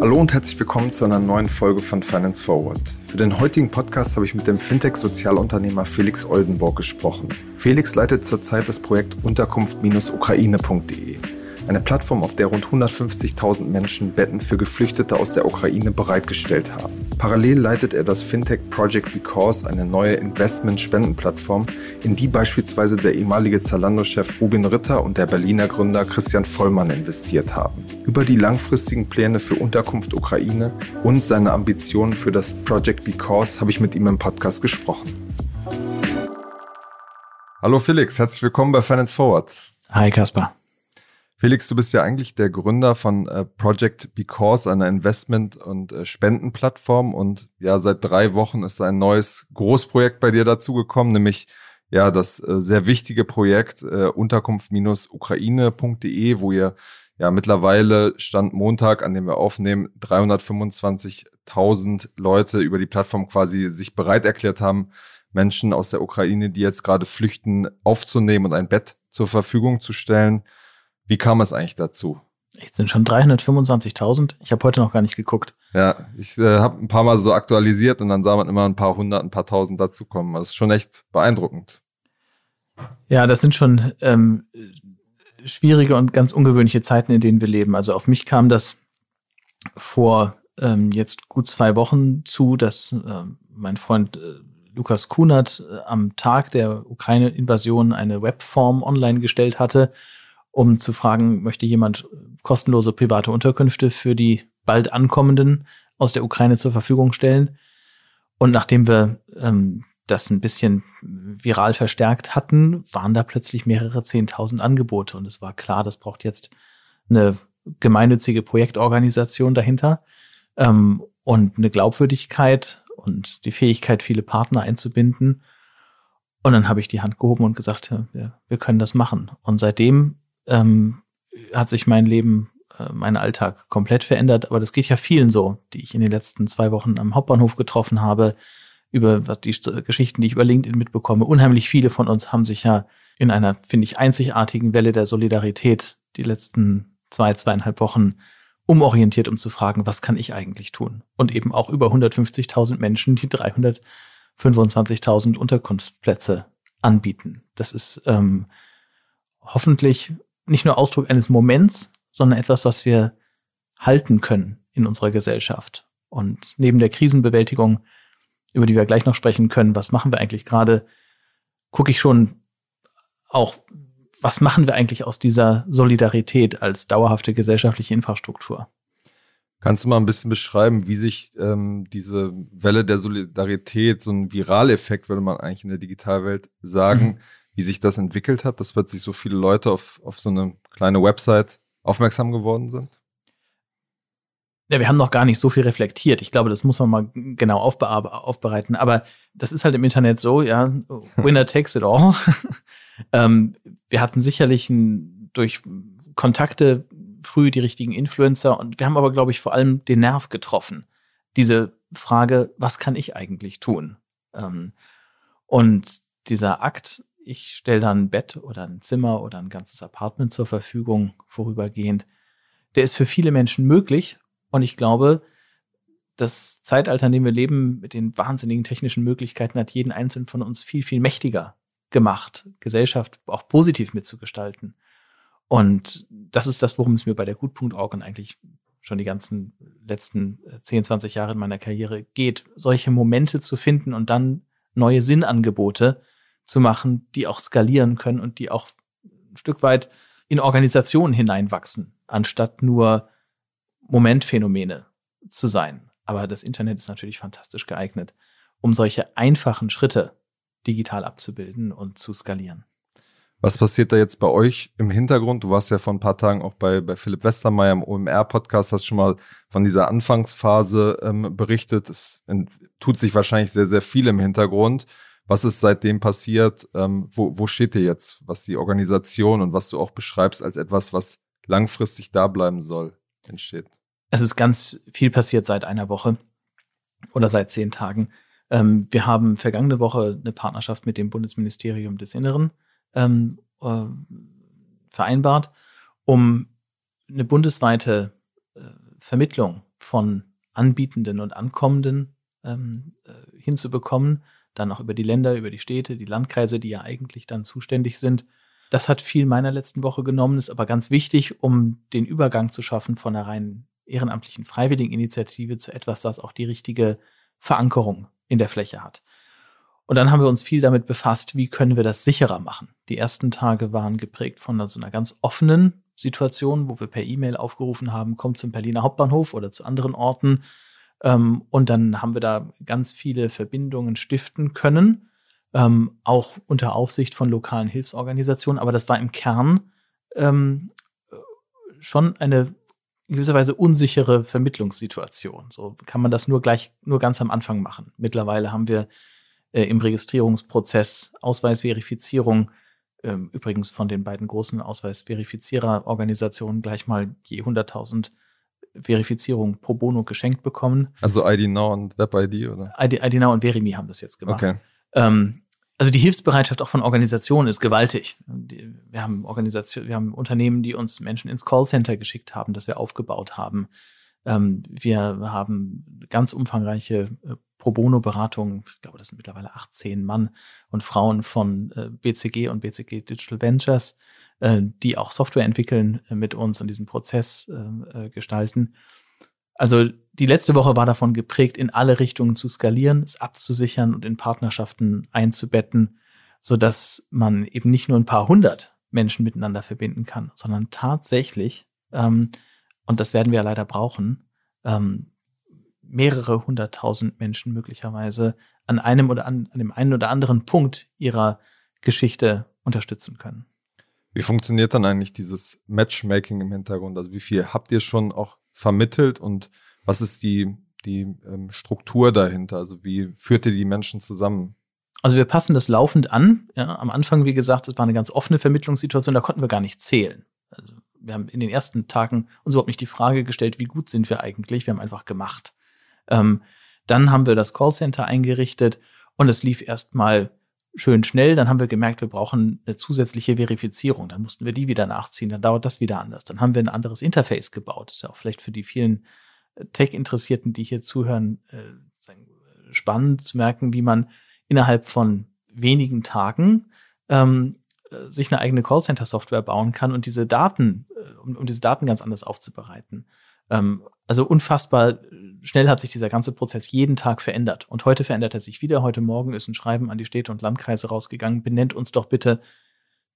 Hallo und herzlich willkommen zu einer neuen Folge von Finance Forward. Für den heutigen Podcast habe ich mit dem Fintech-Sozialunternehmer Felix Oldenburg gesprochen. Felix leitet zurzeit das Projekt Unterkunft-ukraine.de. Eine Plattform, auf der rund 150.000 Menschen Betten für Geflüchtete aus der Ukraine bereitgestellt haben. Parallel leitet er das Fintech Project Because, eine neue Investment-Spendenplattform, in die beispielsweise der ehemalige Zalando-Chef Rubin Ritter und der Berliner Gründer Christian Vollmann investiert haben. Über die langfristigen Pläne für Unterkunft Ukraine und seine Ambitionen für das Project Because habe ich mit ihm im Podcast gesprochen. Hallo Felix, herzlich willkommen bei Finance Forward. Hi Kaspar. Felix, du bist ja eigentlich der Gründer von äh, Project Because, einer Investment- und äh, Spendenplattform. Und ja, seit drei Wochen ist ein neues Großprojekt bei dir dazugekommen, nämlich ja das äh, sehr wichtige Projekt Unterkunft-ukraine.de, wo ihr ja mittlerweile Stand Montag, an dem wir aufnehmen, 325.000 Leute über die Plattform quasi sich bereit erklärt haben, Menschen aus der Ukraine, die jetzt gerade flüchten, aufzunehmen und ein Bett zur Verfügung zu stellen. Wie kam es eigentlich dazu? Jetzt sind schon 325.000. Ich habe heute noch gar nicht geguckt. Ja, ich äh, habe ein paar Mal so aktualisiert und dann sah man immer ein paar hundert, ein paar tausend dazukommen. Das ist schon echt beeindruckend. Ja, das sind schon ähm, schwierige und ganz ungewöhnliche Zeiten, in denen wir leben. Also auf mich kam das vor ähm, jetzt gut zwei Wochen zu, dass äh, mein Freund äh, Lukas Kunert äh, am Tag der Ukraine-Invasion eine Webform online gestellt hatte um zu fragen, möchte jemand kostenlose private Unterkünfte für die bald ankommenden aus der Ukraine zur Verfügung stellen. Und nachdem wir ähm, das ein bisschen viral verstärkt hatten, waren da plötzlich mehrere Zehntausend Angebote. Und es war klar, das braucht jetzt eine gemeinnützige Projektorganisation dahinter ähm, und eine Glaubwürdigkeit und die Fähigkeit, viele Partner einzubinden. Und dann habe ich die Hand gehoben und gesagt, ja, wir können das machen. Und seitdem ähm, hat sich mein Leben, äh, mein Alltag komplett verändert. Aber das geht ja vielen so, die ich in den letzten zwei Wochen am Hauptbahnhof getroffen habe, über die Geschichten, die ich über LinkedIn mitbekomme. Unheimlich viele von uns haben sich ja in einer, finde ich, einzigartigen Welle der Solidarität die letzten zwei, zweieinhalb Wochen umorientiert, um zu fragen, was kann ich eigentlich tun? Und eben auch über 150.000 Menschen, die 325.000 Unterkunftsplätze anbieten. Das ist ähm, hoffentlich nicht nur Ausdruck eines Moments, sondern etwas, was wir halten können in unserer Gesellschaft. Und neben der Krisenbewältigung, über die wir gleich noch sprechen können, was machen wir eigentlich gerade, gucke ich schon auch, was machen wir eigentlich aus dieser Solidarität als dauerhafte gesellschaftliche Infrastruktur? Kannst du mal ein bisschen beschreiben, wie sich ähm, diese Welle der Solidarität, so ein Viraleffekt, würde man eigentlich in der Digitalwelt sagen, mhm wie sich das entwickelt hat, dass plötzlich so viele Leute auf, auf so eine kleine Website aufmerksam geworden sind? Ja, wir haben noch gar nicht so viel reflektiert. Ich glaube, das muss man mal genau aufbereiten. Aber das ist halt im Internet so, ja, winner takes it all. ähm, wir hatten sicherlich ein, durch Kontakte früh die richtigen Influencer und wir haben aber, glaube ich, vor allem den Nerv getroffen. Diese Frage, was kann ich eigentlich tun? Ähm, und dieser Akt, ich stelle dann ein Bett oder ein Zimmer oder ein ganzes Apartment zur Verfügung vorübergehend. Der ist für viele Menschen möglich und ich glaube, das Zeitalter, in dem wir leben, mit den wahnsinnigen technischen Möglichkeiten, hat jeden Einzelnen von uns viel, viel mächtiger gemacht, Gesellschaft auch positiv mitzugestalten. Und das ist das, worum es mir bei der Gut.org und eigentlich schon die ganzen letzten 10, 20 Jahre in meiner Karriere geht, solche Momente zu finden und dann neue Sinnangebote zu machen, die auch skalieren können und die auch ein Stück weit in Organisationen hineinwachsen, anstatt nur Momentphänomene zu sein. Aber das Internet ist natürlich fantastisch geeignet, um solche einfachen Schritte digital abzubilden und zu skalieren. Was passiert da jetzt bei euch im Hintergrund? Du warst ja vor ein paar Tagen auch bei, bei Philipp Westermeier im OMR-Podcast, hast schon mal von dieser Anfangsphase ähm, berichtet. Es tut sich wahrscheinlich sehr, sehr viel im Hintergrund. Was ist seitdem passiert? Ähm, wo, wo steht ihr jetzt, was die Organisation und was du auch beschreibst als etwas, was langfristig da bleiben soll, entsteht? Es ist ganz viel passiert seit einer Woche oder seit zehn Tagen. Ähm, wir haben vergangene Woche eine Partnerschaft mit dem Bundesministerium des Inneren ähm, äh, vereinbart, um eine bundesweite äh, Vermittlung von Anbietenden und Ankommenden ähm, äh, hinzubekommen, dann auch über die Länder, über die Städte, die Landkreise, die ja eigentlich dann zuständig sind. Das hat viel meiner letzten Woche genommen, ist aber ganz wichtig, um den Übergang zu schaffen von einer rein ehrenamtlichen Freiwilligeninitiative zu etwas, das auch die richtige Verankerung in der Fläche hat. Und dann haben wir uns viel damit befasst, wie können wir das sicherer machen. Die ersten Tage waren geprägt von so einer ganz offenen Situation, wo wir per E-Mail aufgerufen haben, kommt zum Berliner Hauptbahnhof oder zu anderen Orten. Ähm, und dann haben wir da ganz viele Verbindungen stiften können, ähm, auch unter Aufsicht von lokalen Hilfsorganisationen. Aber das war im Kern ähm, schon eine in gewisser Weise unsichere Vermittlungssituation. So kann man das nur gleich, nur ganz am Anfang machen. Mittlerweile haben wir äh, im Registrierungsprozess Ausweisverifizierung ähm, übrigens von den beiden großen Ausweisverifiziererorganisationen gleich mal je 100.000 Verifizierung pro Bono geschenkt bekommen. Also ID Now und WebID, oder? ID, ID Now und Verimi haben das jetzt gemacht. Okay. Ähm, also die Hilfsbereitschaft auch von Organisationen ist gewaltig. Wir haben Organisationen, wir haben Unternehmen, die uns Menschen ins Callcenter geschickt haben, das wir aufgebaut haben. Ähm, wir haben ganz umfangreiche äh, Pro Bono-Beratungen, ich glaube, das sind mittlerweile 18 Mann und Frauen von äh, BCG und BCG Digital Ventures, äh, die auch Software entwickeln mit uns und diesen Prozess gestalten. Also die letzte Woche war davon geprägt, in alle Richtungen zu skalieren, es abzusichern und in Partnerschaften einzubetten, so dass man eben nicht nur ein paar hundert Menschen miteinander verbinden kann, sondern tatsächlich, ähm, und das werden wir ja leider brauchen, ähm, mehrere hunderttausend Menschen möglicherweise an einem oder an, an dem einen oder anderen Punkt ihrer Geschichte unterstützen können. Wie funktioniert dann eigentlich dieses Matchmaking im Hintergrund? Also wie viel habt ihr schon auch vermittelt und was ist die, die ähm, Struktur dahinter? Also wie führt ihr die Menschen zusammen? Also wir passen das laufend an. Ja, am Anfang, wie gesagt, es war eine ganz offene Vermittlungssituation, da konnten wir gar nicht zählen. Also wir haben in den ersten Tagen uns überhaupt nicht die Frage gestellt, wie gut sind wir eigentlich. Wir haben einfach gemacht. Ähm, dann haben wir das Callcenter eingerichtet und es lief erstmal schön schnell. Dann haben wir gemerkt, wir brauchen eine zusätzliche Verifizierung. Dann mussten wir die wieder nachziehen. Dann dauert das wieder anders. Dann haben wir ein anderes Interface gebaut. Das ist ja auch vielleicht für die vielen äh, Tech-Interessierten, die hier zuhören, äh, spannend zu merken, wie man innerhalb von wenigen Tagen ähm, äh, sich eine eigene Callcenter-Software bauen kann und diese Daten, um, um diese Daten ganz anders aufzubereiten. Ähm, also unfassbar schnell hat sich dieser ganze Prozess jeden Tag verändert. Und heute verändert er sich wieder. Heute Morgen ist ein Schreiben an die Städte und Landkreise rausgegangen. Benennt uns doch bitte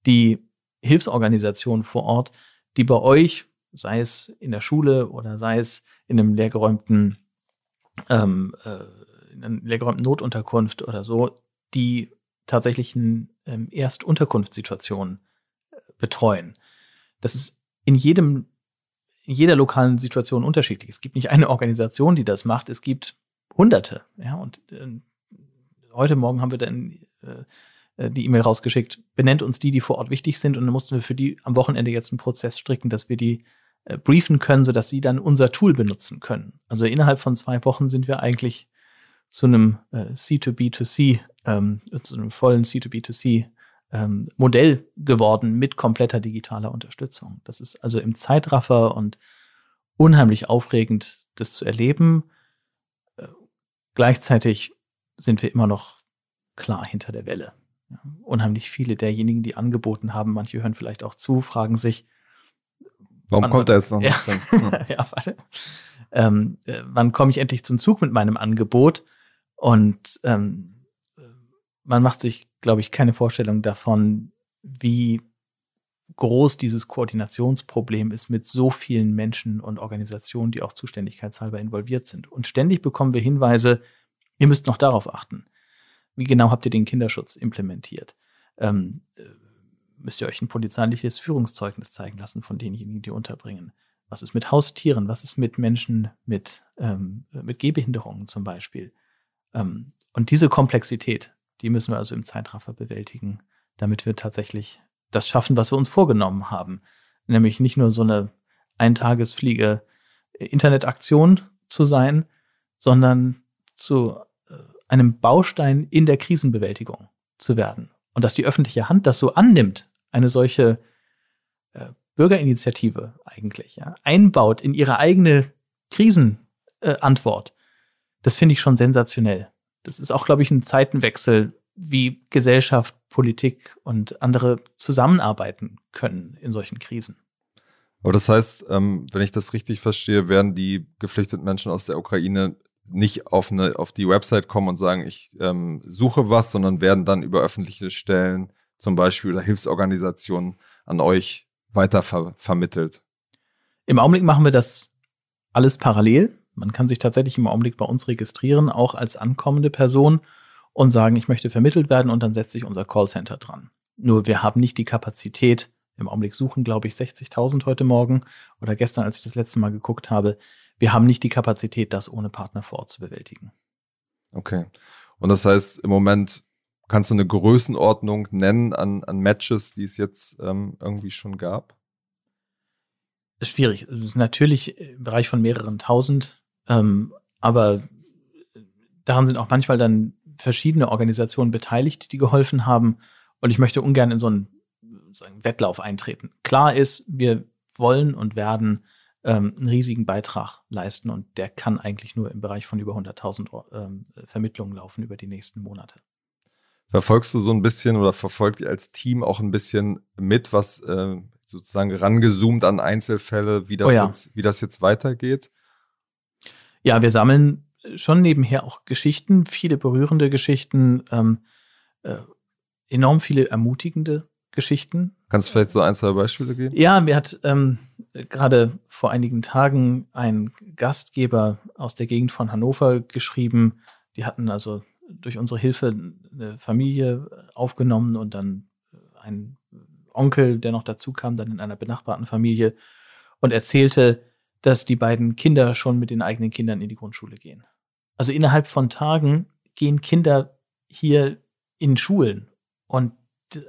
die Hilfsorganisation vor Ort, die bei euch, sei es in der Schule oder sei es in einem leergeräumten, ähm, äh, in einer leergeräumten Notunterkunft oder so, die tatsächlichen ähm, Erstunterkunftssituationen äh, betreuen. Das ist in jedem in jeder lokalen Situation unterschiedlich. Es gibt nicht eine Organisation, die das macht, es gibt Hunderte. Ja, und äh, heute Morgen haben wir dann äh, die E-Mail rausgeschickt, benennt uns die, die vor Ort wichtig sind, und dann mussten wir für die am Wochenende jetzt einen Prozess stricken, dass wir die äh, briefen können, sodass sie dann unser Tool benutzen können. Also innerhalb von zwei Wochen sind wir eigentlich zu einem äh, C2B2C, ähm, zu einem vollen C2B2C ähm, Modell geworden mit kompletter digitaler Unterstützung. Das ist also im Zeitraffer und unheimlich aufregend, das zu erleben. Äh, gleichzeitig sind wir immer noch klar hinter der Welle. Ja, unheimlich viele derjenigen, die angeboten haben, manche hören vielleicht auch zu, fragen sich, Warum wann, kommt er jetzt noch ja, nicht? ja, warte. Ähm, äh, wann komme ich endlich zum Zug mit meinem Angebot? Und ähm, man macht sich, glaube ich, keine Vorstellung davon, wie groß dieses Koordinationsproblem ist mit so vielen Menschen und Organisationen, die auch zuständigkeitshalber involviert sind. Und ständig bekommen wir Hinweise, ihr müsst noch darauf achten. Wie genau habt ihr den Kinderschutz implementiert? Ähm, äh, müsst ihr euch ein polizeiliches Führungszeugnis zeigen lassen von denjenigen, die unterbringen? Was ist mit Haustieren? Was ist mit Menschen mit, ähm, mit Gehbehinderungen zum Beispiel? Ähm, und diese Komplexität, die müssen wir also im Zeitraffer bewältigen, damit wir tatsächlich das schaffen, was wir uns vorgenommen haben. Nämlich nicht nur so eine Eintagesfliege äh, Internetaktion zu sein, sondern zu äh, einem Baustein in der Krisenbewältigung zu werden. Und dass die öffentliche Hand das so annimmt, eine solche äh, Bürgerinitiative eigentlich ja, einbaut in ihre eigene Krisenantwort, äh, das finde ich schon sensationell. Das ist auch, glaube ich, ein Zeitenwechsel, wie Gesellschaft, Politik und andere zusammenarbeiten können in solchen Krisen. Aber das heißt, ähm, wenn ich das richtig verstehe, werden die geflüchteten Menschen aus der Ukraine nicht auf, eine, auf die Website kommen und sagen, ich ähm, suche was, sondern werden dann über öffentliche Stellen, zum Beispiel oder Hilfsorganisationen, an euch weiter ver vermittelt. Im Augenblick machen wir das alles parallel. Man kann sich tatsächlich im Augenblick bei uns registrieren, auch als ankommende Person und sagen, ich möchte vermittelt werden und dann setzt sich unser Callcenter dran. Nur wir haben nicht die Kapazität, im Augenblick suchen, glaube ich, 60.000 heute Morgen oder gestern, als ich das letzte Mal geguckt habe. Wir haben nicht die Kapazität, das ohne Partner vor Ort zu bewältigen. Okay. Und das heißt, im Moment kannst du eine Größenordnung nennen an, an Matches, die es jetzt ähm, irgendwie schon gab? Ist schwierig. Es ist natürlich im Bereich von mehreren tausend, ähm, aber daran sind auch manchmal dann verschiedene Organisationen beteiligt, die geholfen haben. Und ich möchte ungern in so einen, so einen Wettlauf eintreten. Klar ist, wir wollen und werden ähm, einen riesigen Beitrag leisten und der kann eigentlich nur im Bereich von über 100.000 ähm, Vermittlungen laufen über die nächsten Monate. Verfolgst du so ein bisschen oder verfolgt ihr als Team auch ein bisschen mit, was äh, sozusagen rangezoomt an Einzelfälle, wie das, oh ja. jetzt, wie das jetzt weitergeht? Ja, wir sammeln schon nebenher auch Geschichten, viele berührende Geschichten, ähm, äh, enorm viele ermutigende Geschichten. Kannst du vielleicht so ein, zwei Beispiele geben? Ja, mir hat ähm, gerade vor einigen Tagen ein Gastgeber aus der Gegend von Hannover geschrieben. Die hatten also durch unsere Hilfe eine Familie aufgenommen und dann ein Onkel, der noch dazu kam, dann in einer benachbarten Familie und erzählte, dass die beiden Kinder schon mit den eigenen Kindern in die Grundschule gehen. Also innerhalb von Tagen gehen Kinder hier in Schulen und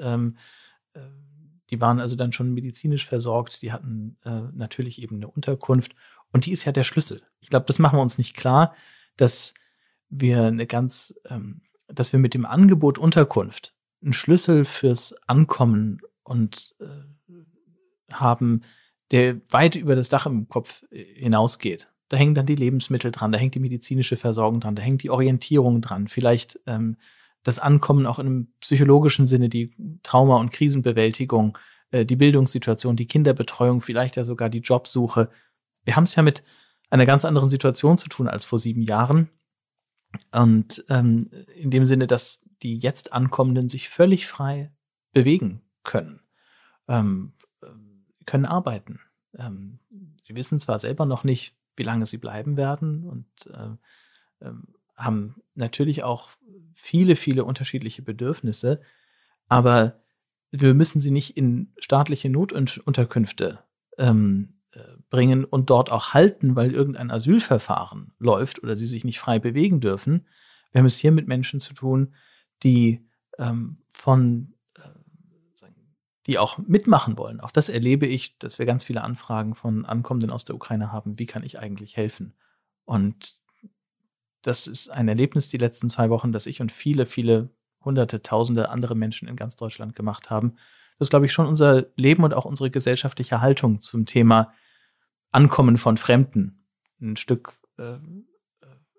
ähm, äh, die waren also dann schon medizinisch versorgt, die hatten äh, natürlich eben eine Unterkunft und die ist ja der Schlüssel. Ich glaube, das machen wir uns nicht klar, dass wir eine ganz, ähm, dass wir mit dem Angebot Unterkunft einen Schlüssel fürs Ankommen und äh, haben, der weit über das Dach im Kopf äh, hinausgeht. Da hängen dann die Lebensmittel dran, da hängt die medizinische Versorgung dran, da hängt die Orientierung dran, vielleicht ähm, das Ankommen auch in einem psychologischen Sinne, die Trauma- und Krisenbewältigung, äh, die Bildungssituation, die Kinderbetreuung, vielleicht ja sogar die Jobsuche. Wir haben es ja mit einer ganz anderen Situation zu tun als vor sieben Jahren. Und ähm, in dem Sinne, dass die jetzt Ankommenden sich völlig frei bewegen können, ähm, können arbeiten. Ähm, sie wissen zwar selber noch nicht, wie lange sie bleiben werden und äh, äh, haben natürlich auch viele, viele unterschiedliche Bedürfnisse, aber wir müssen sie nicht in staatliche Notunterkünfte ähm, äh, bringen und dort auch halten, weil irgendein Asylverfahren läuft oder sie sich nicht frei bewegen dürfen. Wir haben es hier mit Menschen zu tun, die ähm, von die auch mitmachen wollen. Auch das erlebe ich, dass wir ganz viele Anfragen von Ankommenden aus der Ukraine haben. Wie kann ich eigentlich helfen? Und das ist ein Erlebnis die letzten zwei Wochen, das ich und viele, viele hunderte, tausende andere Menschen in ganz Deutschland gemacht haben. Das ist, glaube ich, schon unser Leben und auch unsere gesellschaftliche Haltung zum Thema Ankommen von Fremden ein Stück äh,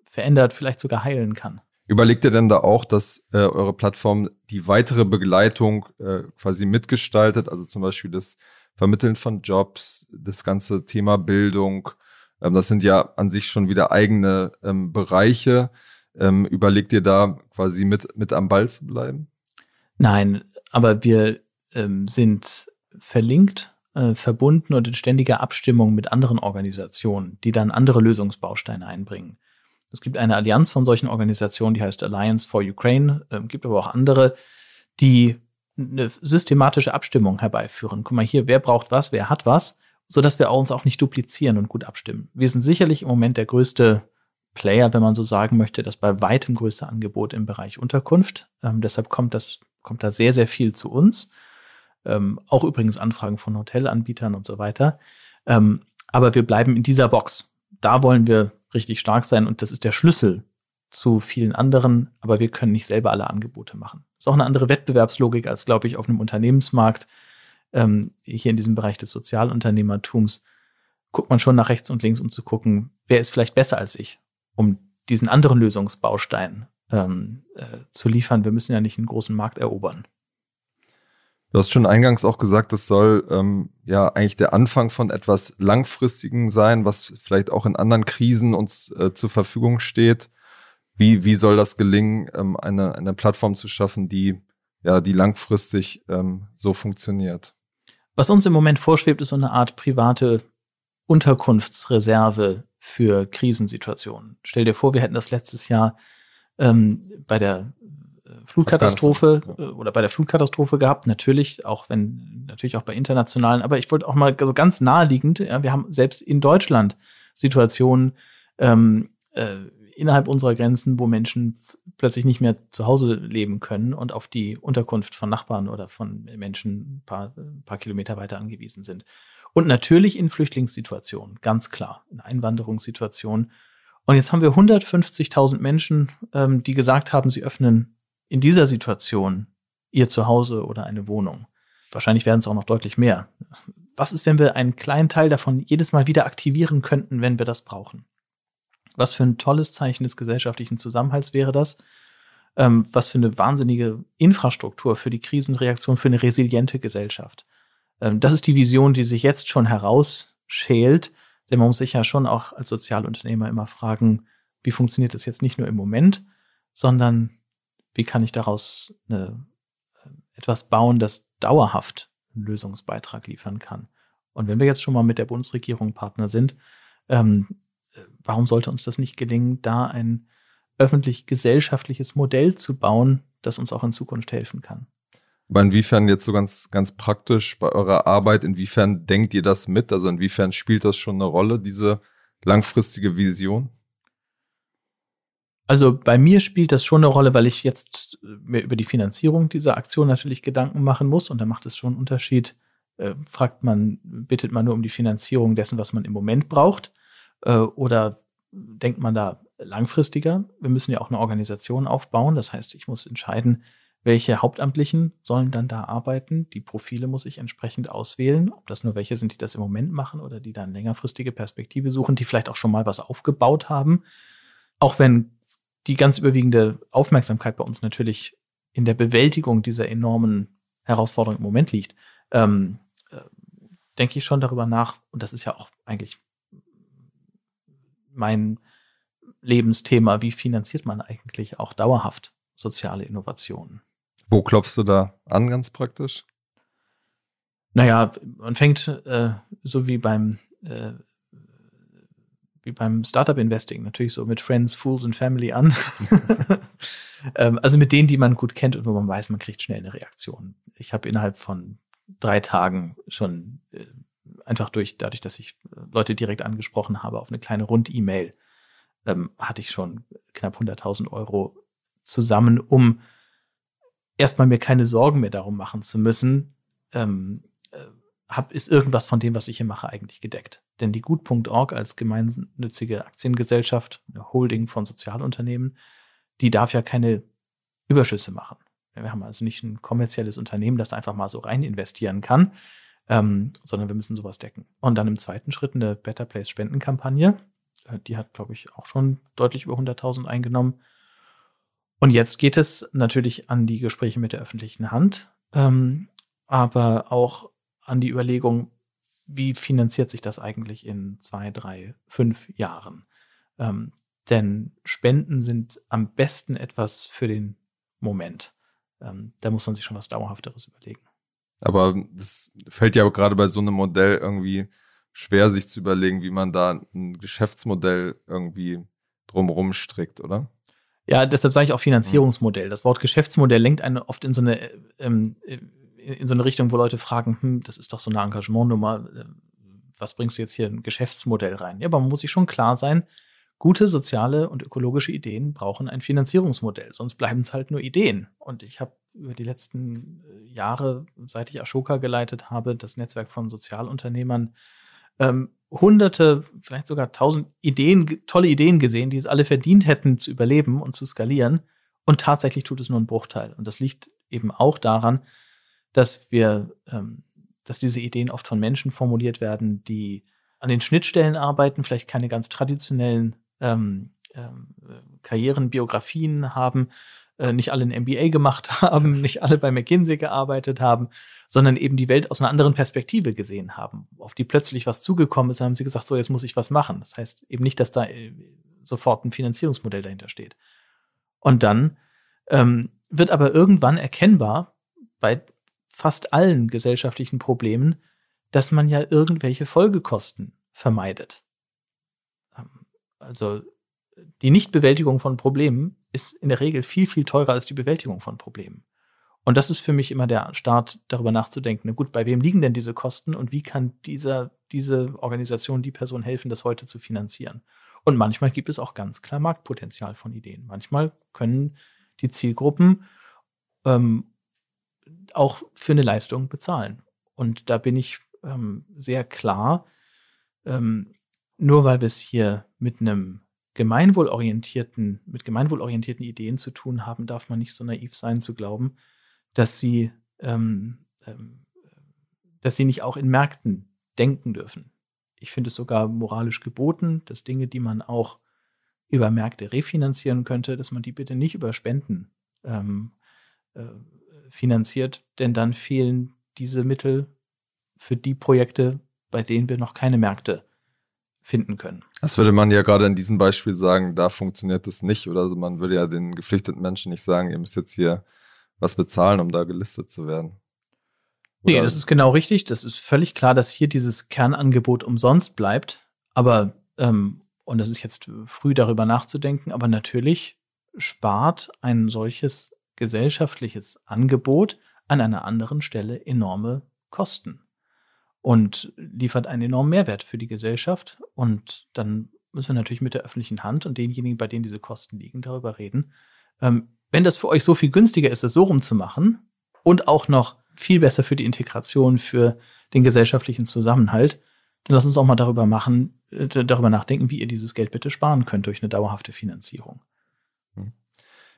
verändert, vielleicht sogar heilen kann. Überlegt ihr denn da auch, dass äh, eure Plattform die weitere Begleitung äh, quasi mitgestaltet, also zum Beispiel das Vermitteln von Jobs, das ganze Thema Bildung, ähm, das sind ja an sich schon wieder eigene ähm, Bereiche. Ähm, überlegt ihr da quasi mit, mit am Ball zu bleiben? Nein, aber wir ähm, sind verlinkt, äh, verbunden und in ständiger Abstimmung mit anderen Organisationen, die dann andere Lösungsbausteine einbringen. Es gibt eine Allianz von solchen Organisationen, die heißt Alliance for Ukraine, äh, gibt aber auch andere, die eine systematische Abstimmung herbeiführen. Guck mal hier, wer braucht was, wer hat was so dass wir uns auch nicht duplizieren und gut abstimmen. Wir sind sicherlich im Moment der größte Player, wenn man so sagen möchte, das bei weitem größte Angebot im Bereich Unterkunft. Ähm, deshalb kommt das, kommt da sehr, sehr viel zu uns. Ähm, auch übrigens Anfragen von Hotelanbietern und so weiter. Ähm, aber wir bleiben in dieser Box. Da wollen wir richtig stark sein und das ist der Schlüssel zu vielen anderen, aber wir können nicht selber alle Angebote machen. Ist auch eine andere Wettbewerbslogik als, glaube ich, auf einem Unternehmensmarkt ähm, hier in diesem Bereich des Sozialunternehmertums guckt man schon nach rechts und links, um zu gucken, wer ist vielleicht besser als ich, um diesen anderen Lösungsbaustein ähm, äh, zu liefern. Wir müssen ja nicht einen großen Markt erobern. Du hast schon eingangs auch gesagt, das soll ähm, ja eigentlich der Anfang von etwas Langfristigem sein, was vielleicht auch in anderen Krisen uns äh, zur Verfügung steht. Wie, wie soll das gelingen, ähm, eine, eine Plattform zu schaffen, die ja, die langfristig ähm, so funktioniert? Was uns im Moment vorschwebt, ist so eine Art private Unterkunftsreserve für Krisensituationen. Stell dir vor, wir hätten das letztes Jahr ähm, bei der Flutkatastrophe. Äh, oder bei der Flutkatastrophe gehabt, natürlich, auch wenn, natürlich auch bei internationalen, aber ich wollte auch mal so ganz naheliegend, ja, wir haben selbst in Deutschland Situationen ähm, äh, innerhalb unserer Grenzen, wo Menschen plötzlich nicht mehr zu Hause leben können und auf die Unterkunft von Nachbarn oder von Menschen ein paar, ein paar Kilometer weiter angewiesen sind. Und natürlich in Flüchtlingssituationen, ganz klar, in Einwanderungssituationen. Und jetzt haben wir 150.000 Menschen, ähm, die gesagt haben, sie öffnen in dieser Situation ihr Zuhause oder eine Wohnung. Wahrscheinlich werden es auch noch deutlich mehr. Was ist, wenn wir einen kleinen Teil davon jedes Mal wieder aktivieren könnten, wenn wir das brauchen? Was für ein tolles Zeichen des gesellschaftlichen Zusammenhalts wäre das? Ähm, was für eine wahnsinnige Infrastruktur für die Krisenreaktion, für eine resiliente Gesellschaft. Ähm, das ist die Vision, die sich jetzt schon herausschält, denn man muss sich ja schon auch als Sozialunternehmer immer fragen, wie funktioniert das jetzt nicht nur im Moment, sondern wie kann ich daraus eine, äh, etwas bauen, das dauerhaft einen Lösungsbeitrag liefern kann. Und wenn wir jetzt schon mal mit der Bundesregierung Partner sind, ähm, warum sollte uns das nicht gelingen, da ein öffentlich-gesellschaftliches Modell zu bauen, das uns auch in Zukunft helfen kann? Aber inwiefern jetzt so ganz, ganz praktisch bei eurer Arbeit, inwiefern denkt ihr das mit? Also inwiefern spielt das schon eine Rolle, diese langfristige Vision? Also bei mir spielt das schon eine Rolle, weil ich jetzt äh, mir über die Finanzierung dieser Aktion natürlich Gedanken machen muss und da macht es schon einen Unterschied. Äh, fragt man, bittet man nur um die Finanzierung dessen, was man im Moment braucht, äh, oder denkt man da langfristiger? Wir müssen ja auch eine Organisation aufbauen. Das heißt, ich muss entscheiden, welche Hauptamtlichen sollen dann da arbeiten. Die Profile muss ich entsprechend auswählen, ob das nur welche sind, die das im Moment machen oder die dann längerfristige Perspektive suchen, die vielleicht auch schon mal was aufgebaut haben. Auch wenn die ganz überwiegende Aufmerksamkeit bei uns natürlich in der Bewältigung dieser enormen Herausforderung im Moment liegt, ähm, äh, denke ich schon darüber nach, und das ist ja auch eigentlich mein Lebensthema, wie finanziert man eigentlich auch dauerhaft soziale Innovationen? Wo klopfst du da an, ganz praktisch? Naja, man fängt äh, so wie beim äh, wie beim Startup Investing natürlich so mit Friends, Fools and Family an. ähm, also mit denen, die man gut kennt und wo man weiß, man kriegt schnell eine Reaktion. Ich habe innerhalb von drei Tagen schon äh, einfach durch, dadurch, dass ich äh, Leute direkt angesprochen habe auf eine kleine Rund-E-Mail, ähm, hatte ich schon knapp 100.000 Euro zusammen, um erstmal mir keine Sorgen mehr darum machen zu müssen, ähm, äh, hab, ist irgendwas von dem, was ich hier mache, eigentlich gedeckt. Denn die Gut.org als gemeinnützige Aktiengesellschaft, eine Holding von Sozialunternehmen, die darf ja keine Überschüsse machen. Wir haben also nicht ein kommerzielles Unternehmen, das einfach mal so rein investieren kann, ähm, sondern wir müssen sowas decken. Und dann im zweiten Schritt eine Better Place Spendenkampagne. Äh, die hat, glaube ich, auch schon deutlich über 100.000 eingenommen. Und jetzt geht es natürlich an die Gespräche mit der öffentlichen Hand, ähm, aber auch an die Überlegung, wie finanziert sich das eigentlich in zwei, drei, fünf Jahren? Ähm, denn Spenden sind am besten etwas für den Moment. Ähm, da muss man sich schon was Dauerhafteres überlegen. Aber das fällt ja gerade bei so einem Modell irgendwie schwer, sich zu überlegen, wie man da ein Geschäftsmodell irgendwie drumherum strickt, oder? Ja, deshalb sage ich auch Finanzierungsmodell. Das Wort Geschäftsmodell lenkt einen oft in so eine, ähm, in so eine Richtung, wo Leute fragen, hm, das ist doch so eine Engagementnummer, äh, was bringst du jetzt hier ein Geschäftsmodell rein? Ja, aber man muss sich schon klar sein, gute soziale und ökologische Ideen brauchen ein Finanzierungsmodell, sonst bleiben es halt nur Ideen. Und ich habe über die letzten äh, Jahre, seit ich Ashoka geleitet habe, das Netzwerk von Sozialunternehmern, ähm, hunderte, vielleicht sogar tausend Ideen, tolle Ideen gesehen, die es alle verdient hätten zu überleben und zu skalieren. Und tatsächlich tut es nur ein Bruchteil. Und das liegt eben auch daran, dass wir ähm, dass diese Ideen oft von Menschen formuliert werden, die an den Schnittstellen arbeiten, vielleicht keine ganz traditionellen ähm, ähm, Karrieren, Biografien haben, äh, nicht alle ein MBA gemacht haben, nicht alle bei McKinsey gearbeitet haben, sondern eben die Welt aus einer anderen Perspektive gesehen haben, auf die plötzlich was zugekommen ist, haben sie gesagt, so jetzt muss ich was machen. Das heißt eben nicht, dass da äh, sofort ein Finanzierungsmodell dahinter steht. Und dann ähm, wird aber irgendwann erkennbar bei fast allen gesellschaftlichen Problemen, dass man ja irgendwelche Folgekosten vermeidet. Ähm, also die Nichtbewältigung von Problemen ist in der Regel viel, viel teurer als die Bewältigung von Problemen. Und das ist für mich immer der Start, darüber nachzudenken. Na gut, bei wem liegen denn diese Kosten und wie kann dieser, diese Organisation, die Person helfen, das heute zu finanzieren? Und manchmal gibt es auch ganz klar Marktpotenzial von Ideen. Manchmal können die Zielgruppen ähm, auch für eine Leistung bezahlen. Und da bin ich ähm, sehr klar, ähm, nur weil wir es hier mit einem gemeinwohlorientierten, mit gemeinwohlorientierten Ideen zu tun haben, darf man nicht so naiv sein zu glauben, dass sie, ähm, ähm, dass sie nicht auch in Märkten denken dürfen. Ich finde es sogar moralisch geboten, dass Dinge, die man auch über Märkte refinanzieren könnte, dass man die bitte nicht über Spenden ähm, äh, finanziert, denn dann fehlen diese Mittel für die Projekte, bei denen wir noch keine Märkte finden können. Das würde man ja gerade in diesem Beispiel sagen, da funktioniert das nicht. Oder man würde ja den geflüchteten Menschen nicht sagen, ihr müsst jetzt hier was bezahlen, um da gelistet zu werden. Oder? Nee, das ist genau richtig. Das ist völlig klar, dass hier dieses Kernangebot umsonst bleibt. Aber, ähm, und das ist jetzt früh darüber nachzudenken, aber natürlich spart ein solches gesellschaftliches Angebot an einer anderen Stelle enorme Kosten und liefert einen enormen Mehrwert für die Gesellschaft. Und dann müssen wir natürlich mit der öffentlichen Hand und denjenigen, bei denen diese Kosten liegen, darüber reden. Ähm, wenn das für euch so viel günstiger ist, es so rumzumachen und auch noch viel besser für die Integration, für den gesellschaftlichen Zusammenhalt, dann lasst uns auch mal darüber machen, äh, darüber nachdenken, wie ihr dieses Geld bitte sparen könnt durch eine dauerhafte Finanzierung.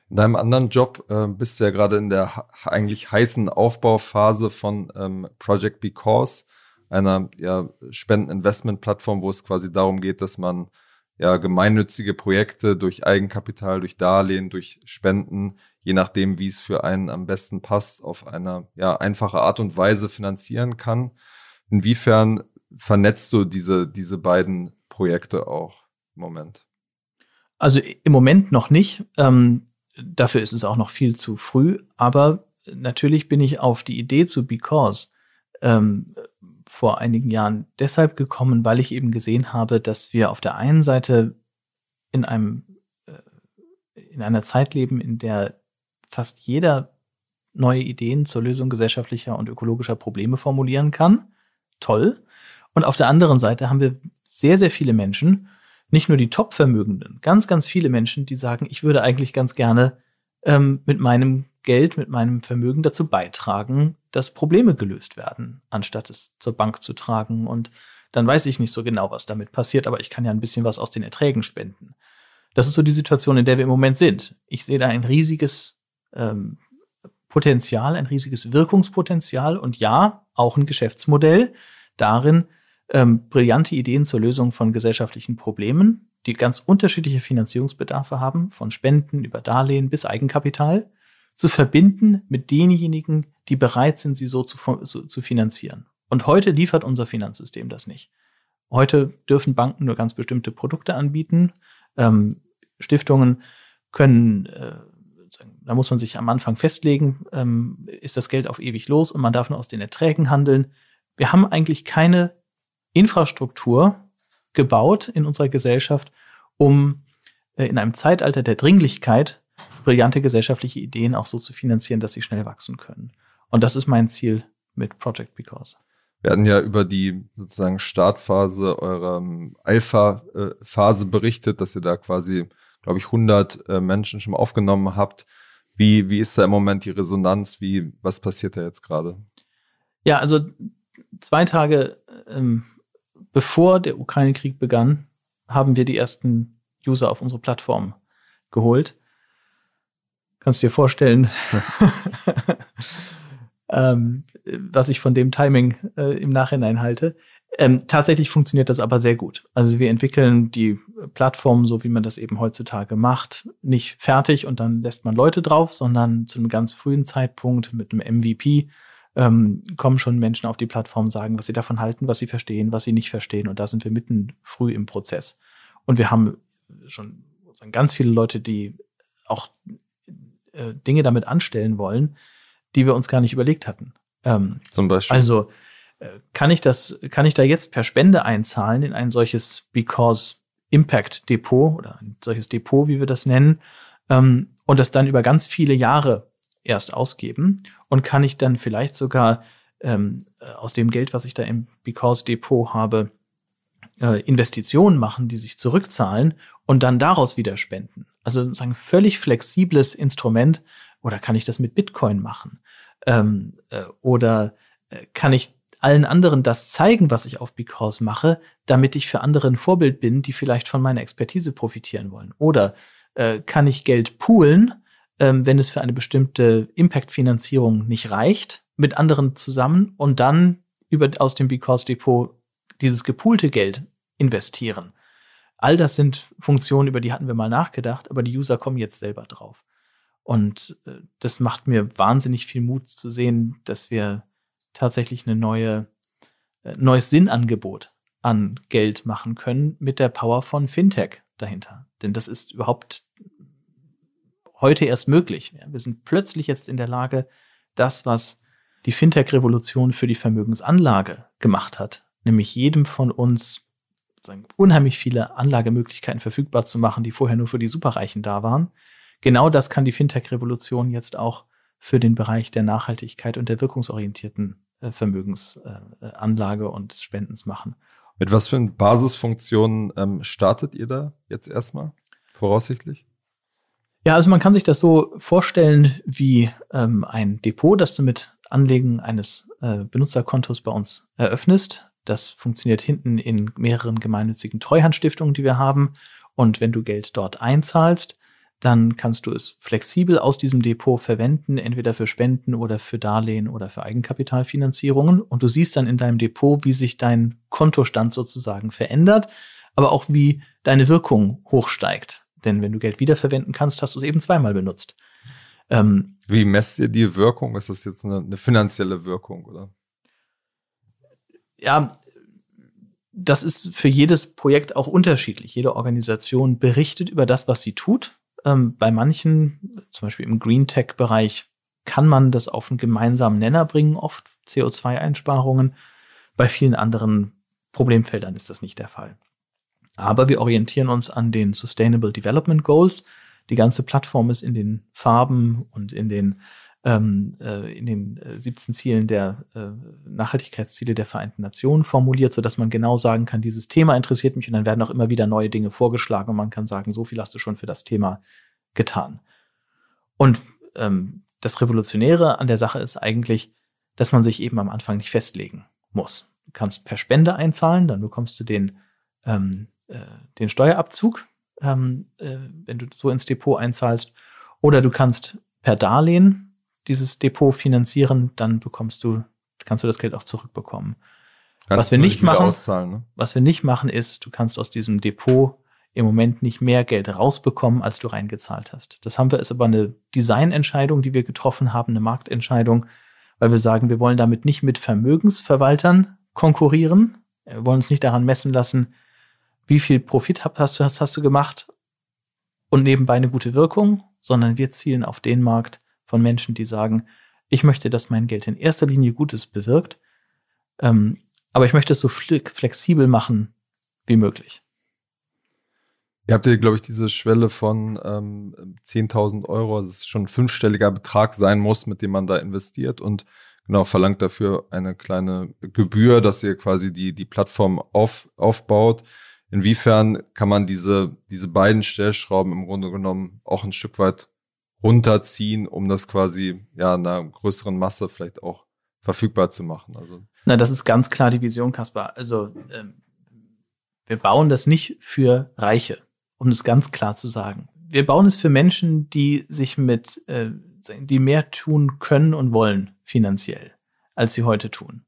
In deinem anderen Job äh, bist du ja gerade in der eigentlich heißen Aufbauphase von ähm, Project Because einer ja, Spenden-Investment-Plattform, wo es quasi darum geht, dass man ja gemeinnützige Projekte durch Eigenkapital, durch Darlehen, durch Spenden, je nachdem, wie es für einen am besten passt, auf eine ja einfache Art und Weise finanzieren kann. Inwiefern vernetzt du diese, diese beiden Projekte auch im Moment? Also im Moment noch nicht. Ähm, dafür ist es auch noch viel zu früh. Aber natürlich bin ich auf die Idee zu Because ähm, vor einigen Jahren deshalb gekommen, weil ich eben gesehen habe, dass wir auf der einen Seite in einem äh, in einer Zeit leben, in der fast jeder neue Ideen zur Lösung gesellschaftlicher und ökologischer Probleme formulieren kann. Toll. Und auf der anderen Seite haben wir sehr, sehr viele Menschen, nicht nur die Top-Vermögenden, ganz, ganz viele Menschen, die sagen, ich würde eigentlich ganz gerne ähm, mit meinem Geld, mit meinem Vermögen dazu beitragen, dass Probleme gelöst werden, anstatt es zur Bank zu tragen. Und dann weiß ich nicht so genau, was damit passiert, aber ich kann ja ein bisschen was aus den Erträgen spenden. Das ist so die Situation, in der wir im Moment sind. Ich sehe da ein riesiges ähm, Potenzial, ein riesiges Wirkungspotenzial und ja, auch ein Geschäftsmodell darin, ähm, brillante Ideen zur Lösung von gesellschaftlichen Problemen, die ganz unterschiedliche Finanzierungsbedarfe haben, von Spenden über Darlehen bis Eigenkapital, zu verbinden mit denjenigen, die bereit sind, sie so zu, so zu finanzieren. Und heute liefert unser Finanzsystem das nicht. Heute dürfen Banken nur ganz bestimmte Produkte anbieten. Ähm, Stiftungen können, äh, da muss man sich am Anfang festlegen, ähm, ist das Geld auf ewig los und man darf nur aus den Erträgen handeln. Wir haben eigentlich keine Infrastruktur gebaut in unserer Gesellschaft, um äh, in einem Zeitalter der Dringlichkeit brillante gesellschaftliche Ideen auch so zu finanzieren, dass sie schnell wachsen können. Und das ist mein Ziel mit Project Because. Wir hatten ja über die sozusagen Startphase eurer ähm, Alpha-Phase berichtet, dass ihr da quasi, glaube ich, 100 äh, Menschen schon aufgenommen habt. Wie, wie ist da im Moment die Resonanz? Wie, was passiert da jetzt gerade? Ja, also zwei Tage ähm, bevor der Ukraine-Krieg begann, haben wir die ersten User auf unsere Plattform geholt. Kannst du dir vorstellen, ähm, was ich von dem Timing äh, im Nachhinein halte. Ähm, tatsächlich funktioniert das aber sehr gut. Also wir entwickeln die Plattform, so wie man das eben heutzutage macht, nicht fertig und dann lässt man Leute drauf, sondern zu einem ganz frühen Zeitpunkt mit einem MVP ähm, kommen schon Menschen auf die Plattform, sagen, was sie davon halten, was sie verstehen, was sie nicht verstehen. Und da sind wir mitten früh im Prozess. Und wir haben schon ganz viele Leute, die auch äh, Dinge damit anstellen wollen, die wir uns gar nicht überlegt hatten. Ähm, Zum Beispiel. Also äh, kann ich das, kann ich da jetzt per Spende einzahlen in ein solches Because Impact Depot oder ein solches Depot, wie wir das nennen, ähm, und das dann über ganz viele Jahre erst ausgeben und kann ich dann vielleicht sogar ähm, äh, aus dem Geld, was ich da im Because Depot habe, äh, Investitionen machen, die sich zurückzahlen und dann daraus wieder spenden. Also sozusagen völlig flexibles Instrument. Oder kann ich das mit Bitcoin machen? Ähm, äh, oder äh, kann ich allen anderen das zeigen, was ich auf Because mache, damit ich für andere ein Vorbild bin, die vielleicht von meiner Expertise profitieren wollen? Oder äh, kann ich Geld poolen ähm, wenn es für eine bestimmte Impact-Finanzierung nicht reicht, mit anderen zusammen und dann über, aus dem Because Depot dieses gepoolte Geld investieren. All das sind Funktionen, über die hatten wir mal nachgedacht, aber die User kommen jetzt selber drauf. Und äh, das macht mir wahnsinnig viel Mut zu sehen, dass wir tatsächlich eine neue, äh, neues Sinnangebot an Geld machen können mit der Power von Fintech dahinter. Denn das ist überhaupt heute erst möglich. Wir sind plötzlich jetzt in der Lage, das, was die Fintech-Revolution für die Vermögensanlage gemacht hat, nämlich jedem von uns unheimlich viele Anlagemöglichkeiten verfügbar zu machen, die vorher nur für die Superreichen da waren. Genau das kann die Fintech-Revolution jetzt auch für den Bereich der Nachhaltigkeit und der wirkungsorientierten äh, Vermögensanlage äh, und Spendens machen. Mit was für Basisfunktionen ähm, startet ihr da jetzt erstmal voraussichtlich? Ja, also man kann sich das so vorstellen wie ähm, ein Depot, das du mit Anlegen eines äh, Benutzerkontos bei uns eröffnest. Das funktioniert hinten in mehreren gemeinnützigen Treuhandstiftungen, die wir haben. Und wenn du Geld dort einzahlst, dann kannst du es flexibel aus diesem Depot verwenden, entweder für Spenden oder für Darlehen oder für Eigenkapitalfinanzierungen. Und du siehst dann in deinem Depot, wie sich dein Kontostand sozusagen verändert, aber auch wie deine Wirkung hochsteigt. Denn wenn du Geld wiederverwenden kannst, hast du es eben zweimal benutzt. Ähm, Wie messt ihr die Wirkung? Ist das jetzt eine, eine finanzielle Wirkung, oder? Ja, das ist für jedes Projekt auch unterschiedlich. Jede Organisation berichtet über das, was sie tut. Ähm, bei manchen, zum Beispiel im Green Tech-Bereich, kann man das auf einen gemeinsamen Nenner bringen, oft CO2-Einsparungen. Bei vielen anderen Problemfeldern ist das nicht der Fall. Aber wir orientieren uns an den Sustainable Development Goals. Die ganze Plattform ist in den Farben und in den ähm, äh, in den 17 äh, Zielen der äh, Nachhaltigkeitsziele der Vereinten Nationen formuliert, so dass man genau sagen kann, dieses Thema interessiert mich und dann werden auch immer wieder neue Dinge vorgeschlagen und man kann sagen, so viel hast du schon für das Thema getan. Und ähm, das Revolutionäre an der Sache ist eigentlich, dass man sich eben am Anfang nicht festlegen muss. Du kannst per Spende einzahlen, dann bekommst du den ähm, äh, den Steuerabzug, ähm, äh, wenn du so ins Depot einzahlst. Oder du kannst per Darlehen dieses Depot finanzieren, dann bekommst du, kannst du das Geld auch zurückbekommen. Kannst was wir nicht machen, ne? was wir nicht machen, ist, du kannst aus diesem Depot im Moment nicht mehr Geld rausbekommen, als du reingezahlt hast. Das haben wir, ist aber eine Designentscheidung, die wir getroffen haben, eine Marktentscheidung, weil wir sagen, wir wollen damit nicht mit Vermögensverwaltern konkurrieren. Wir wollen uns nicht daran messen lassen, wie viel Profit hast du, hast, hast du gemacht und nebenbei eine gute Wirkung, sondern wir zielen auf den Markt von Menschen, die sagen, ich möchte, dass mein Geld in erster Linie Gutes bewirkt, ähm, aber ich möchte es so flexibel machen wie möglich. Ihr habt ja, glaube ich, diese Schwelle von ähm, 10.000 Euro, also dass es schon ein fünfstelliger Betrag sein muss, mit dem man da investiert und genau verlangt dafür eine kleine Gebühr, dass ihr quasi die, die Plattform auf, aufbaut. Inwiefern kann man diese, diese beiden Stellschrauben im Grunde genommen auch ein Stück weit runterziehen, um das quasi ja einer größeren Masse vielleicht auch verfügbar zu machen? Also Na, das ist ganz klar die Vision, Kaspar. Also ähm, wir bauen das nicht für Reiche, um es ganz klar zu sagen. Wir bauen es für Menschen, die sich mit, äh, die mehr tun können und wollen finanziell, als sie heute tun.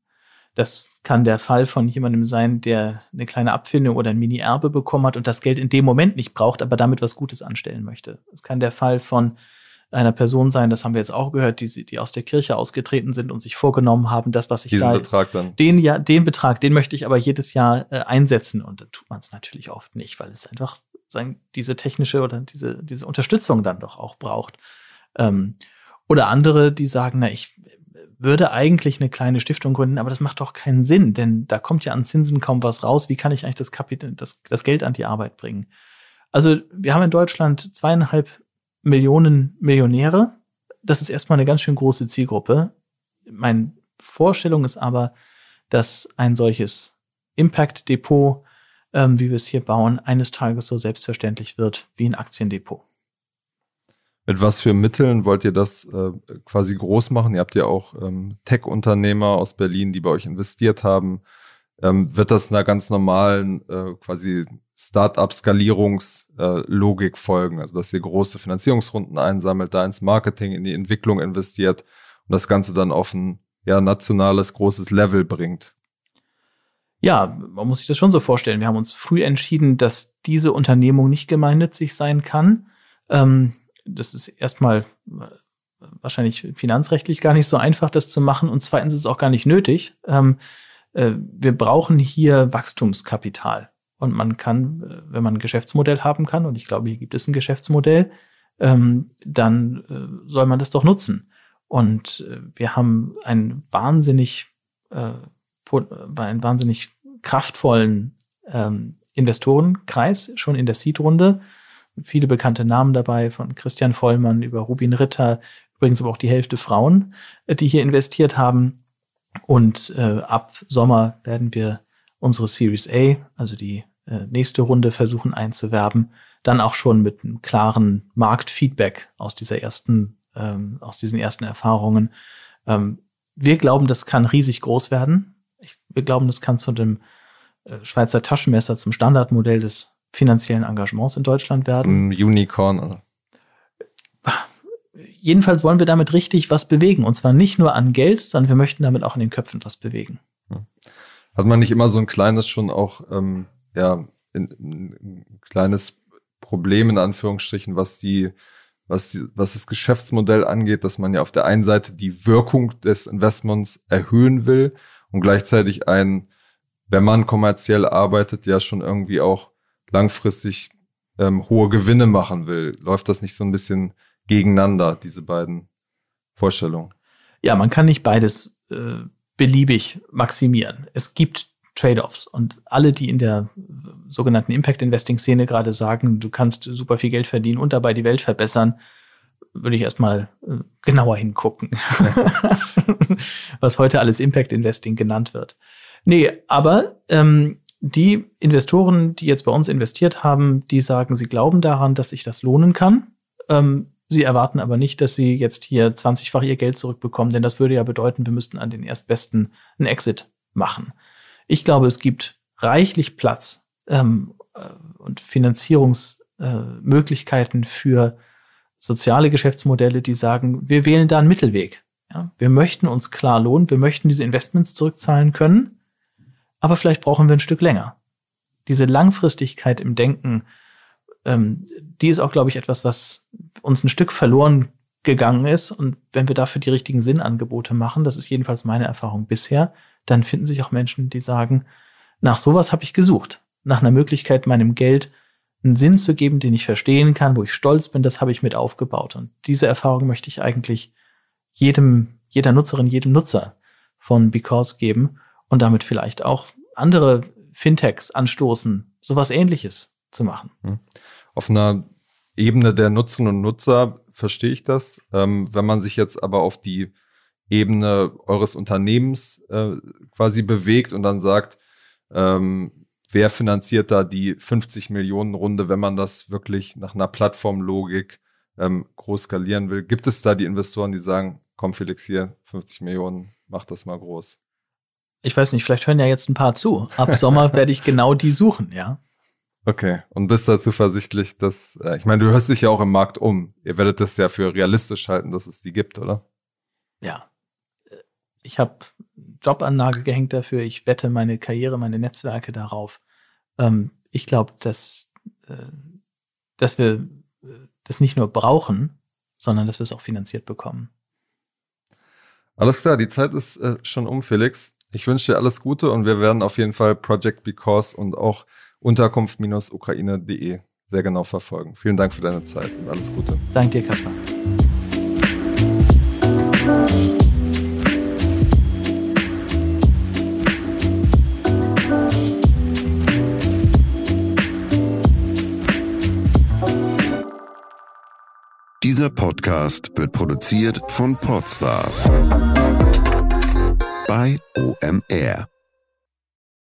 Das kann der Fall von jemandem sein, der eine kleine Abfindung oder ein Mini-Erbe bekommen hat und das Geld in dem Moment nicht braucht, aber damit was Gutes anstellen möchte. Es kann der Fall von einer Person sein, das haben wir jetzt auch gehört, die, die aus der Kirche ausgetreten sind und sich vorgenommen haben, das, was ich Diesen da, Betrag dann. Den, ja, den Betrag, den möchte ich aber jedes Jahr äh, einsetzen und dann tut man es natürlich oft nicht, weil es einfach sagen, diese technische oder diese, diese Unterstützung dann doch auch braucht. Ähm, oder andere, die sagen, na, ich würde eigentlich eine kleine Stiftung gründen, aber das macht doch keinen Sinn, denn da kommt ja an Zinsen kaum was raus. Wie kann ich eigentlich das Kapital, das, das Geld an die Arbeit bringen? Also wir haben in Deutschland zweieinhalb Millionen Millionäre. Das ist erstmal eine ganz schön große Zielgruppe. Meine Vorstellung ist aber, dass ein solches Impact Depot, ähm, wie wir es hier bauen, eines Tages so selbstverständlich wird wie ein Aktiendepot. Mit was für Mitteln wollt ihr das äh, quasi groß machen? Ihr habt ja auch ähm, Tech-Unternehmer aus Berlin, die bei euch investiert haben. Ähm, wird das einer ganz normalen äh, quasi Startup-Skalierungslogik äh, folgen? Also dass ihr große Finanzierungsrunden einsammelt, da ins Marketing, in die Entwicklung investiert und das Ganze dann auf ein ja, nationales großes Level bringt? Ja, man muss sich das schon so vorstellen. Wir haben uns früh entschieden, dass diese Unternehmung nicht gemeinnützig sein kann. Ähm, das ist erstmal wahrscheinlich finanzrechtlich gar nicht so einfach, das zu machen. Und zweitens ist es auch gar nicht nötig. Ähm, äh, wir brauchen hier Wachstumskapital. Und man kann, äh, wenn man ein Geschäftsmodell haben kann, und ich glaube, hier gibt es ein Geschäftsmodell, ähm, dann äh, soll man das doch nutzen. Und äh, wir haben einen wahnsinnig, äh, einen wahnsinnig kraftvollen ähm, Investorenkreis schon in der Seed-Runde viele bekannte Namen dabei, von Christian Vollmann über Rubin Ritter, übrigens aber auch die Hälfte Frauen, äh, die hier investiert haben. Und äh, ab Sommer werden wir unsere Series A, also die äh, nächste Runde, versuchen einzuwerben. Dann auch schon mit einem klaren Marktfeedback aus dieser ersten, ähm, aus diesen ersten Erfahrungen. Ähm, wir glauben, das kann riesig groß werden. Ich, wir glauben, das kann zu dem äh, Schweizer Taschenmesser, zum Standardmodell des finanziellen Engagements in Deutschland werden. Ein Unicorn. Oder? Jedenfalls wollen wir damit richtig was bewegen. Und zwar nicht nur an Geld, sondern wir möchten damit auch in den Köpfen was bewegen. Hat man nicht immer so ein kleines schon auch, ähm, ja, ein, ein kleines Problem in Anführungsstrichen, was die, was die, was das Geschäftsmodell angeht, dass man ja auf der einen Seite die Wirkung des Investments erhöhen will und gleichzeitig ein, wenn man kommerziell arbeitet, ja schon irgendwie auch langfristig ähm, hohe Gewinne machen will, läuft das nicht so ein bisschen gegeneinander, diese beiden Vorstellungen? Ja, man kann nicht beides äh, beliebig maximieren. Es gibt Trade-offs und alle, die in der sogenannten Impact Investing Szene gerade sagen, du kannst super viel Geld verdienen und dabei die Welt verbessern, würde ich erstmal äh, genauer hingucken, was heute alles Impact Investing genannt wird. Nee, aber ähm, die Investoren, die jetzt bei uns investiert haben, die sagen, sie glauben daran, dass sich das lohnen kann. Ähm, sie erwarten aber nicht, dass sie jetzt hier 20-fach ihr Geld zurückbekommen, denn das würde ja bedeuten, wir müssten an den Erstbesten einen Exit machen. Ich glaube, es gibt reichlich Platz ähm, äh, und Finanzierungsmöglichkeiten äh, für soziale Geschäftsmodelle, die sagen, wir wählen da einen Mittelweg. Ja, wir möchten uns klar lohnen, wir möchten diese Investments zurückzahlen können aber vielleicht brauchen wir ein Stück länger. Diese Langfristigkeit im Denken, ähm, die ist auch, glaube ich, etwas, was uns ein Stück verloren gegangen ist. Und wenn wir dafür die richtigen Sinnangebote machen, das ist jedenfalls meine Erfahrung bisher, dann finden sich auch Menschen, die sagen, nach sowas habe ich gesucht. Nach einer Möglichkeit, meinem Geld einen Sinn zu geben, den ich verstehen kann, wo ich stolz bin, das habe ich mit aufgebaut. Und diese Erfahrung möchte ich eigentlich jedem, jeder Nutzerin, jedem Nutzer von Because geben und damit vielleicht auch andere Fintechs anstoßen, sowas ähnliches zu machen. Hm. Auf einer Ebene der Nutzerinnen und Nutzer verstehe ich das. Ähm, wenn man sich jetzt aber auf die Ebene eures Unternehmens äh, quasi bewegt und dann sagt, ähm, wer finanziert da die 50 Millionen Runde, wenn man das wirklich nach einer Plattformlogik ähm, groß skalieren will? Gibt es da die Investoren, die sagen, komm Felix hier, 50 Millionen, mach das mal groß? Ich weiß nicht, vielleicht hören ja jetzt ein paar zu. Ab Sommer werde ich genau die suchen, ja. Okay, und bist da zuversichtlich, dass, äh, ich meine, du hörst dich ja auch im Markt um. Ihr werdet das ja für realistisch halten, dass es die gibt, oder? Ja. ich habe Jobanlage gehängt dafür, ich wette meine Karriere, meine Netzwerke darauf. Ähm, ich glaube, dass, äh, dass wir äh, das nicht nur brauchen, sondern dass wir es auch finanziert bekommen. Alles klar, die Zeit ist schon um, Felix. Ich wünsche dir alles Gute und wir werden auf jeden Fall Project Because und auch Unterkunft-Ukraine.de sehr genau verfolgen. Vielen Dank für deine Zeit und alles Gute. Danke dir, Kaspar. Dieser Podcast wird produziert von Podstars bei OMR.